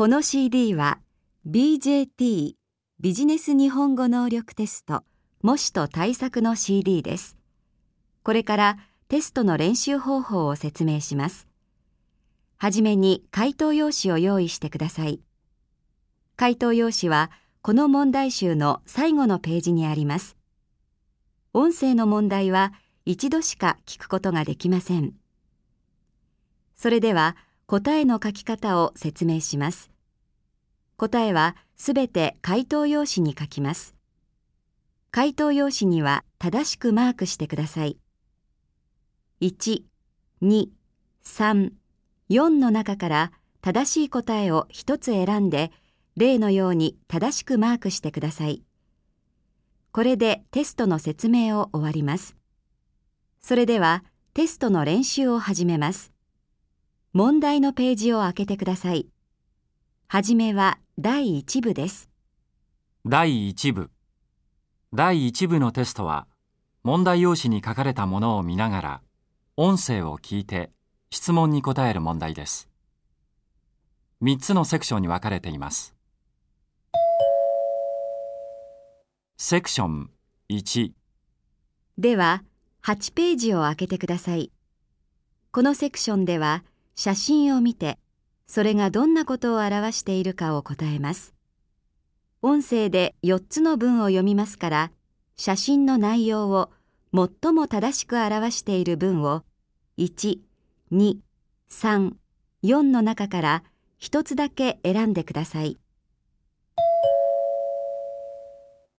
この CD は BJT ビジネス日本語能力テスト模試と対策の CD です。これからテストの練習方法を説明します。はじめに回答用紙を用意してください。回答用紙はこの問題集の最後のページにあります。音声の問題は一度しか聞くことができません。それでは答えの書き方を説明します。答えはすべて回答用紙に書きます。回答用紙には正しくマークしてください。1、2、3、4の中から正しい答えを一つ選んで、例のように正しくマークしてください。これでテストの説明を終わります。それではテストの練習を始めます。問題のページを開けてください。はじめは第1部です。第1部第1部のテストは問題用紙に書かれたものを見ながら音声を聞いて質問に答える問題です。3つのセクションに分かれています。セクション1では、8ページを開けてください。このセクションでは、写真を見て、それがどんなことを表しているかを答えます。音声で4つの文を読みますから、写真の内容を最も正しく表している文を1、2、3、4の中から1つだけ選んでください。